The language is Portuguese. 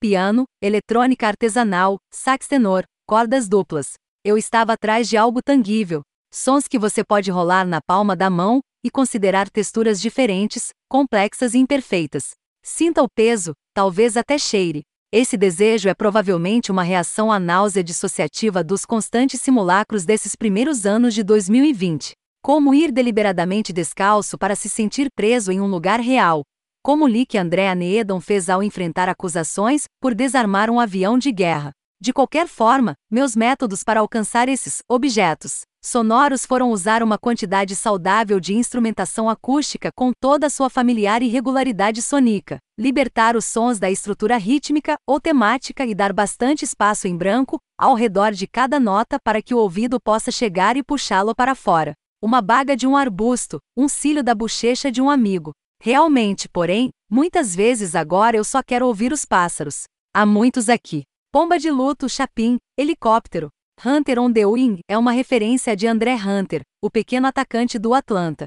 piano, eletrônica artesanal, sax tenor, cordas duplas. Eu estava atrás de algo tangível. Sons que você pode rolar na palma da mão e considerar texturas diferentes, complexas e imperfeitas. Sinta o peso, talvez até cheire. Esse desejo é provavelmente uma reação à náusea dissociativa dos constantes simulacros desses primeiros anos de 2020. Como ir deliberadamente descalço para se sentir preso em um lugar real. Como Lick Andrea Needon fez ao enfrentar acusações por desarmar um avião de guerra. De qualquer forma, meus métodos para alcançar esses objetos sonoros foram usar uma quantidade saudável de instrumentação acústica com toda a sua familiar irregularidade sonica, libertar os sons da estrutura rítmica ou temática e dar bastante espaço em branco ao redor de cada nota para que o ouvido possa chegar e puxá-lo para fora. Uma baga de um arbusto, um cílio da bochecha de um amigo. Realmente, porém, muitas vezes agora eu só quero ouvir os pássaros. Há muitos aqui. Pomba de luto, chapim, helicóptero. Hunter on the Wing é uma referência de André Hunter, o pequeno atacante do Atlanta.